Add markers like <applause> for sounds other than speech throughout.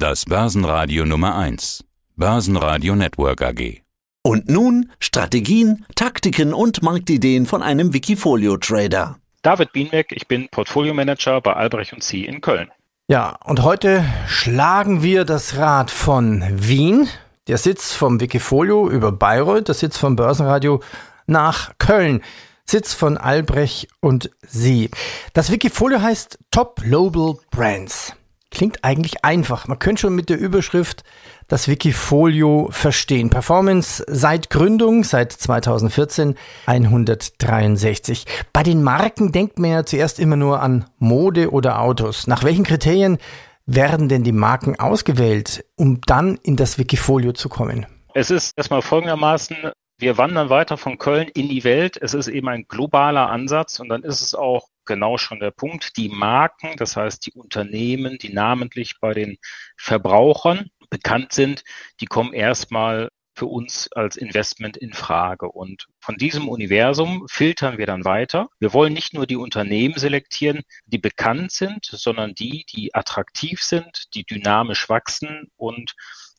Das Börsenradio Nummer 1. Börsenradio Network AG. Und nun Strategien, Taktiken und Marktideen von einem Wikifolio-Trader. David Bienbeck, ich bin Portfolio-Manager bei Albrecht und Sie in Köln. Ja, und heute schlagen wir das Rad von Wien, der Sitz vom Wikifolio über Bayreuth, der Sitz vom Börsenradio nach Köln. Sitz von Albrecht und Sie. Das Wikifolio heißt Top Global Brands. Klingt eigentlich einfach. Man könnte schon mit der Überschrift das Wikifolio verstehen. Performance seit Gründung, seit 2014 163. Bei den Marken denkt man ja zuerst immer nur an Mode oder Autos. Nach welchen Kriterien werden denn die Marken ausgewählt, um dann in das Wikifolio zu kommen? Es ist erstmal folgendermaßen, wir wandern weiter von Köln in die Welt. Es ist eben ein globaler Ansatz und dann ist es auch genau schon der Punkt, die Marken, das heißt die Unternehmen, die namentlich bei den Verbrauchern bekannt sind, die kommen erstmal für uns als Investment in Frage. Und von diesem Universum filtern wir dann weiter. Wir wollen nicht nur die Unternehmen selektieren, die bekannt sind, sondern die, die attraktiv sind, die dynamisch wachsen und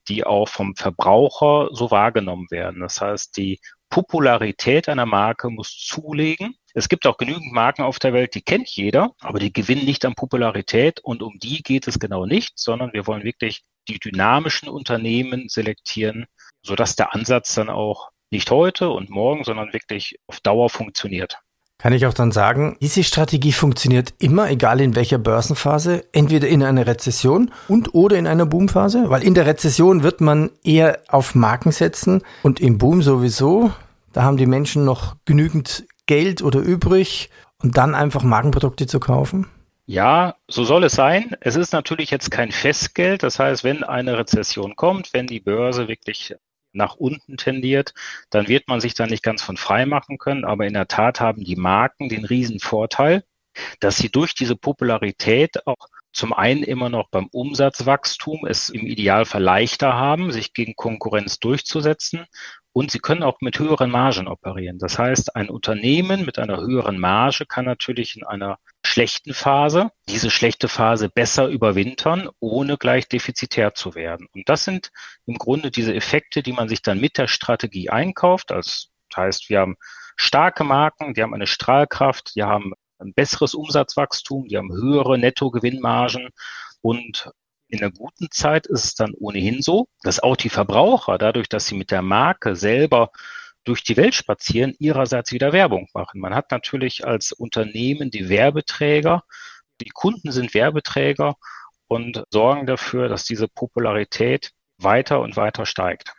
die auch vom Verbraucher so wahrgenommen werden. Das heißt, die Popularität einer Marke muss zulegen. Es gibt auch genügend Marken auf der Welt, die kennt jeder, aber die gewinnen nicht an Popularität und um die geht es genau nicht, sondern wir wollen wirklich die dynamischen Unternehmen selektieren, sodass der Ansatz dann auch nicht heute und morgen, sondern wirklich auf Dauer funktioniert. Kann ich auch dann sagen, diese Strategie funktioniert immer, egal in welcher Börsenphase, entweder in einer Rezession und oder in einer Boomphase, weil in der Rezession wird man eher auf Marken setzen und im Boom sowieso. Da haben die Menschen noch genügend Geld oder übrig, um dann einfach Markenprodukte zu kaufen. Ja, so soll es sein. Es ist natürlich jetzt kein Festgeld. Das heißt, wenn eine Rezession kommt, wenn die Börse wirklich nach unten tendiert, dann wird man sich da nicht ganz von frei machen können. Aber in der Tat haben die Marken den riesen Vorteil, dass sie durch diese Popularität auch zum einen immer noch beim Umsatzwachstum es im Idealfall leichter haben, sich gegen Konkurrenz durchzusetzen. Und sie können auch mit höheren Margen operieren. Das heißt, ein Unternehmen mit einer höheren Marge kann natürlich in einer schlechten Phase diese schlechte Phase besser überwintern, ohne gleich defizitär zu werden. Und das sind im Grunde diese Effekte, die man sich dann mit der Strategie einkauft. Das heißt, wir haben starke Marken, die haben eine Strahlkraft, die haben ein besseres Umsatzwachstum, die haben höhere Nettogewinnmargen und in der guten Zeit ist es dann ohnehin so, dass auch die Verbraucher, dadurch, dass sie mit der Marke selber durch die Welt spazieren, ihrerseits wieder Werbung machen. Man hat natürlich als Unternehmen die Werbeträger, die Kunden sind Werbeträger und sorgen dafür, dass diese Popularität weiter und weiter steigt.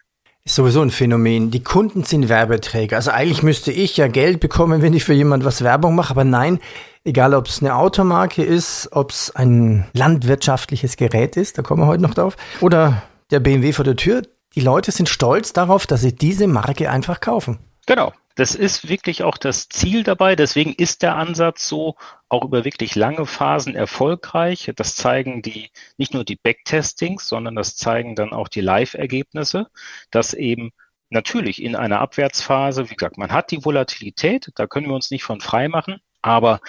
Ist sowieso ein Phänomen. Die Kunden sind Werbeträger. Also eigentlich müsste ich ja Geld bekommen, wenn ich für jemand was Werbung mache, aber nein, egal ob es eine Automarke ist, ob es ein landwirtschaftliches Gerät ist, da kommen wir heute noch drauf, oder der BMW vor der Tür, die Leute sind stolz darauf, dass sie diese Marke einfach kaufen. Genau. Das ist wirklich auch das Ziel dabei. Deswegen ist der Ansatz so auch über wirklich lange Phasen erfolgreich. Das zeigen die, nicht nur die Backtestings, sondern das zeigen dann auch die Live-Ergebnisse, dass eben natürlich in einer Abwärtsphase, wie gesagt, man hat die Volatilität, da können wir uns nicht von frei machen, aber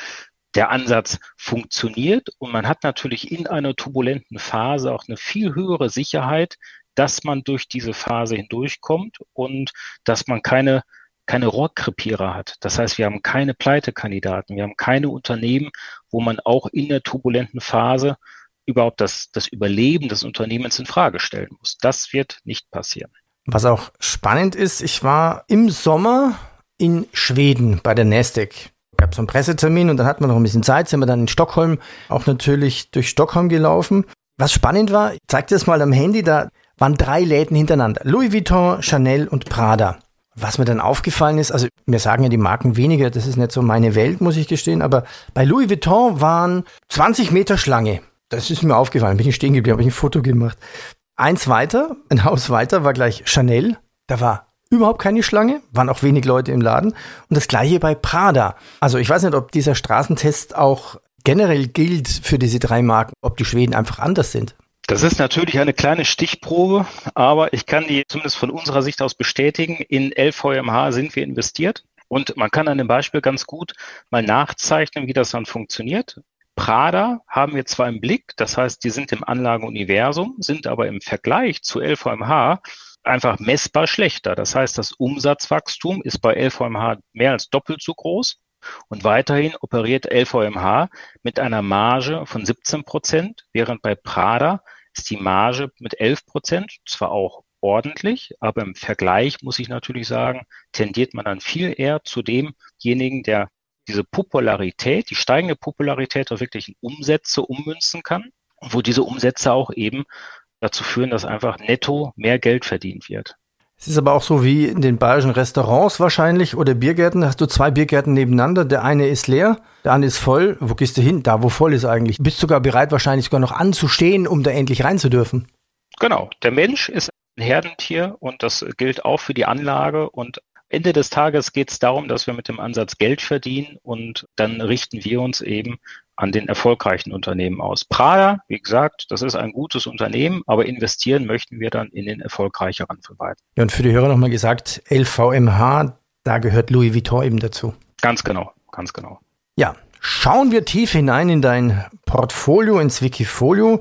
der Ansatz funktioniert und man hat natürlich in einer turbulenten Phase auch eine viel höhere Sicherheit, dass man durch diese Phase hindurchkommt und dass man keine keine Rohrkrepierer hat. Das heißt, wir haben keine Pleitekandidaten, wir haben keine Unternehmen, wo man auch in der turbulenten Phase überhaupt das, das Überleben des Unternehmens in Frage stellen muss. Das wird nicht passieren. Was auch spannend ist, ich war im Sommer in Schweden bei der Nasdaq. Gab so einen Pressetermin und dann hat man noch ein bisschen Zeit, sind wir dann in Stockholm auch natürlich durch Stockholm gelaufen. Was spannend war, ich zeig dir das mal am Handy, da waren drei Läden hintereinander. Louis Vuitton, Chanel und Prada. Was mir dann aufgefallen ist, also mir sagen ja die Marken weniger, das ist nicht so meine Welt, muss ich gestehen, aber bei Louis Vuitton waren 20 Meter Schlange. Das ist mir aufgefallen, bin ich stehen geblieben, habe ich ein Foto gemacht. Eins weiter, ein Haus weiter war gleich Chanel. Da war überhaupt keine Schlange, waren auch wenig Leute im Laden. Und das gleiche bei Prada. Also ich weiß nicht, ob dieser Straßentest auch generell gilt für diese drei Marken, ob die Schweden einfach anders sind. Das ist natürlich eine kleine Stichprobe, aber ich kann die zumindest von unserer Sicht aus bestätigen. In LVMH sind wir investiert und man kann an dem Beispiel ganz gut mal nachzeichnen, wie das dann funktioniert. Prada haben wir zwar im Blick, das heißt, die sind im Anlagenuniversum, sind aber im Vergleich zu LVMH einfach messbar schlechter. Das heißt, das Umsatzwachstum ist bei LVMH mehr als doppelt so groß. Und weiterhin operiert LVMH mit einer Marge von 17 Prozent, während bei Prada ist die Marge mit 11 Prozent, zwar auch ordentlich, aber im Vergleich muss ich natürlich sagen, tendiert man dann viel eher zu demjenigen, der diese Popularität, die steigende Popularität auch wirklich in Umsätze ummünzen kann, wo diese Umsätze auch eben dazu führen, dass einfach netto mehr Geld verdient wird. Es ist aber auch so wie in den bayerischen Restaurants wahrscheinlich oder Biergärten. Hast du zwei Biergärten nebeneinander. Der eine ist leer, der andere ist voll. Wo gehst du hin? Da, wo voll ist eigentlich. Bist sogar bereit, wahrscheinlich sogar noch anzustehen, um da endlich rein zu dürfen. Genau. Der Mensch ist ein Herdentier und das gilt auch für die Anlage. Und Ende des Tages geht es darum, dass wir mit dem Ansatz Geld verdienen und dann richten wir uns eben an den erfolgreichen Unternehmen aus. Prada, wie gesagt, das ist ein gutes Unternehmen, aber investieren möchten wir dann in den erfolgreicheren von beiden. Ja, und für die Hörer nochmal gesagt, LVMH, da gehört Louis Vuitton eben dazu. Ganz genau, ganz genau. Ja, schauen wir tief hinein in dein Portfolio, ins Wikifolio.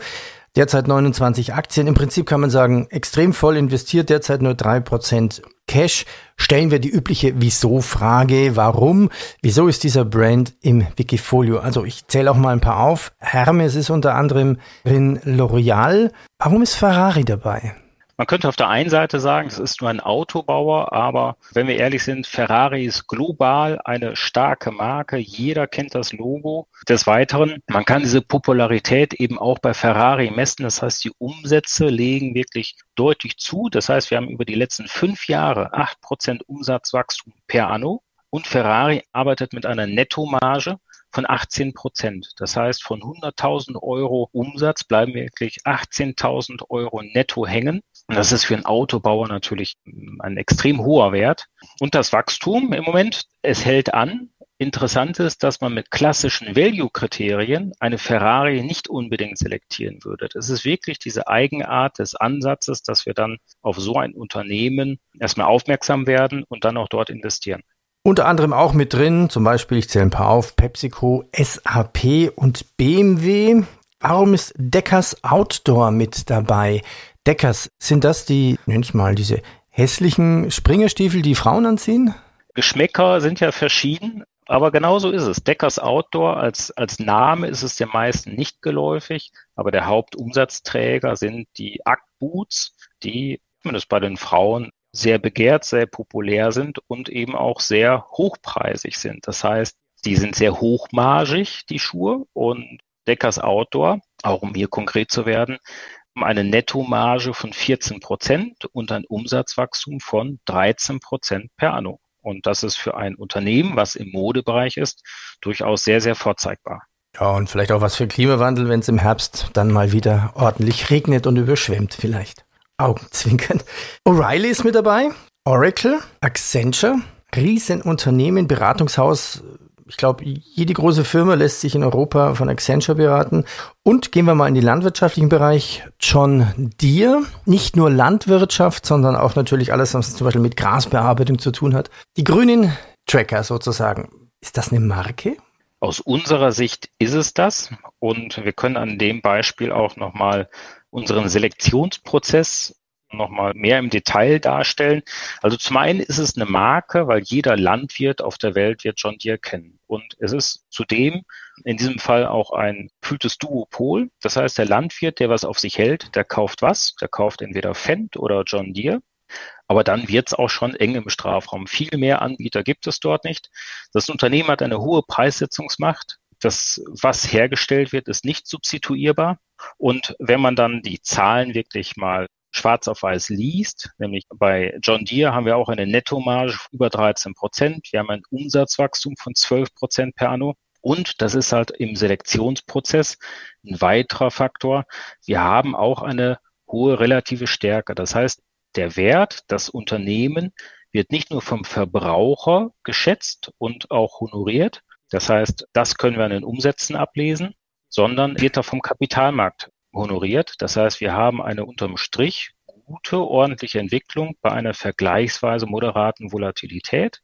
Derzeit 29 Aktien. Im Prinzip kann man sagen, extrem voll investiert, derzeit nur drei Prozent Cash. Stellen wir die übliche Wieso-Frage. Warum? Wieso ist dieser Brand im Wikifolio? Also ich zähle auch mal ein paar auf. Hermes ist unter anderem drin L'Oreal. Warum ist Ferrari dabei? Man könnte auf der einen Seite sagen, es ist nur ein Autobauer, aber wenn wir ehrlich sind, Ferrari ist global eine starke Marke. Jeder kennt das Logo. Des Weiteren, man kann diese Popularität eben auch bei Ferrari messen. Das heißt, die Umsätze legen wirklich deutlich zu. Das heißt, wir haben über die letzten fünf Jahre acht Prozent Umsatzwachstum per anno. Und Ferrari arbeitet mit einer Nettomarge von 18 Prozent. Das heißt, von 100.000 Euro Umsatz bleiben wirklich 18.000 Euro netto hängen. Und das ist für einen Autobauer natürlich ein extrem hoher Wert. Und das Wachstum im Moment, es hält an. Interessant ist, dass man mit klassischen Value-Kriterien eine Ferrari nicht unbedingt selektieren würde. Es ist wirklich diese Eigenart des Ansatzes, dass wir dann auf so ein Unternehmen erstmal aufmerksam werden und dann auch dort investieren. Unter anderem auch mit drin, zum Beispiel, ich zähle ein paar auf, PepsiCo, SAP und BMW. Warum ist Deckers Outdoor mit dabei? Deckers, sind das die, nenn's mal, diese hässlichen Springerstiefel, die Frauen anziehen? Geschmäcker sind ja verschieden, aber genauso ist es. Deckers Outdoor als, als Name ist es den meisten nicht geläufig, aber der Hauptumsatzträger sind die Act Boots, die zumindest bei den Frauen sehr begehrt, sehr populär sind und eben auch sehr hochpreisig sind. Das heißt, die sind sehr hochmargig, die Schuhe und Deckers Outdoor, auch um hier konkret zu werden, eine Nettomarge von 14 Prozent und ein Umsatzwachstum von 13 Prozent per anno. Und das ist für ein Unternehmen, was im Modebereich ist, durchaus sehr, sehr vorzeigbar. Ja, und vielleicht auch was für Klimawandel, wenn es im Herbst dann mal wieder ordentlich regnet und überschwemmt vielleicht. Augenzwinkern. O'Reilly ist mit dabei, Oracle, Accenture, Riesenunternehmen, Beratungshaus, ich glaube, jede große Firma lässt sich in Europa von Accenture beraten. Und gehen wir mal in den landwirtschaftlichen Bereich. John Deere, nicht nur Landwirtschaft, sondern auch natürlich alles, was zum Beispiel mit Grasbearbeitung zu tun hat. Die grünen Tracker sozusagen. Ist das eine Marke? Aus unserer Sicht ist es das. Und wir können an dem Beispiel auch nochmal unseren Selektionsprozess nochmal mehr im Detail darstellen. Also zum einen ist es eine Marke, weil jeder Landwirt auf der Welt wird John Deere kennen. Und es ist zudem in diesem Fall auch ein gefühltes Duopol. Das heißt, der Landwirt, der was auf sich hält, der kauft was? Der kauft entweder Fendt oder John Deere. Aber dann wird es auch schon eng im Strafraum. Viel mehr Anbieter gibt es dort nicht. Das Unternehmen hat eine hohe Preissetzungsmacht. Das, was hergestellt wird, ist nicht substituierbar. Und wenn man dann die Zahlen wirklich mal schwarz auf weiß liest, nämlich bei John Deere haben wir auch eine Nettomarge über 13 Prozent. Wir haben ein Umsatzwachstum von 12 Prozent per anno. Und das ist halt im Selektionsprozess ein weiterer Faktor. Wir haben auch eine hohe relative Stärke. Das heißt, der Wert, das Unternehmen wird nicht nur vom Verbraucher geschätzt und auch honoriert. Das heißt, das können wir an den Umsätzen ablesen, sondern wird er vom Kapitalmarkt honoriert. Das heißt, wir haben eine unterm Strich gute, ordentliche Entwicklung bei einer vergleichsweise moderaten Volatilität.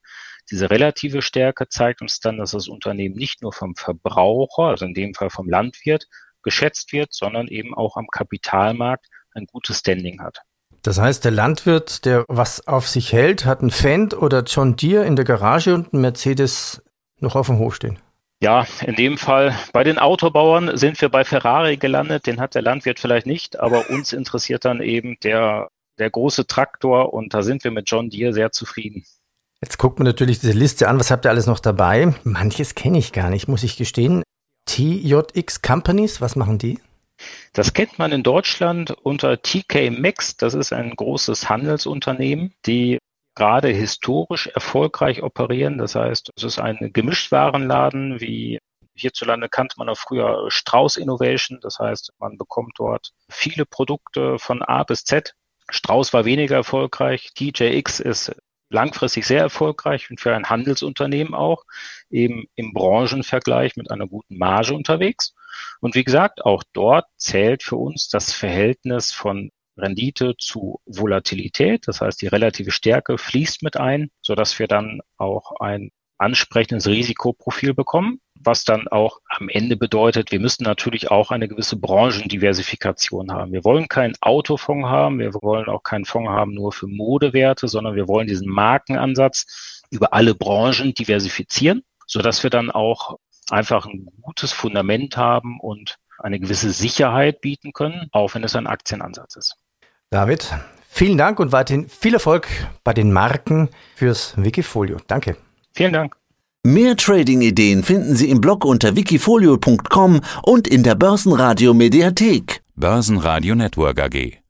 Diese relative Stärke zeigt uns dann, dass das Unternehmen nicht nur vom Verbraucher, also in dem Fall vom Landwirt, geschätzt wird, sondern eben auch am Kapitalmarkt ein gutes Standing hat. Das heißt, der Landwirt, der was auf sich hält, hat einen Fendt oder John Deere in der Garage und einen Mercedes noch auf dem Hof stehen. Ja, in dem Fall bei den Autobauern sind wir bei Ferrari gelandet. Den hat der Landwirt vielleicht nicht, aber <laughs> uns interessiert dann eben der, der große Traktor und da sind wir mit John Deere sehr zufrieden. Jetzt guckt man natürlich diese Liste an. Was habt ihr alles noch dabei? Manches kenne ich gar nicht, muss ich gestehen. TJX Companies, was machen die? Das kennt man in Deutschland unter TK Maxx. Das ist ein großes Handelsunternehmen, die gerade historisch erfolgreich operieren. Das heißt, es ist ein Gemischtwarenladen, wie hierzulande kannte man auch früher Strauß Innovation. Das heißt, man bekommt dort viele Produkte von A bis Z. Strauß war weniger erfolgreich. TJX ist langfristig sehr erfolgreich und für ein Handelsunternehmen auch eben im Branchenvergleich mit einer guten Marge unterwegs. Und wie gesagt, auch dort zählt für uns das Verhältnis von Rendite zu Volatilität. Das heißt, die relative Stärke fließt mit ein, so dass wir dann auch ein ansprechendes Risikoprofil bekommen, was dann auch am Ende bedeutet, wir müssen natürlich auch eine gewisse Branchendiversifikation haben. Wir wollen keinen Autofonds haben, wir wollen auch keinen Fonds haben nur für Modewerte, sondern wir wollen diesen Markenansatz über alle Branchen diversifizieren, so dass wir dann auch einfach ein gutes Fundament haben und eine gewisse Sicherheit bieten können, auch wenn es ein Aktienansatz ist. David, vielen Dank und weiterhin viel Erfolg bei den Marken fürs Wikifolio. Danke. Vielen Dank. Mehr Trading-Ideen finden Sie im Blog unter wikifolio.com und in der Börsenradio Mediathek. Börsenradio Network AG.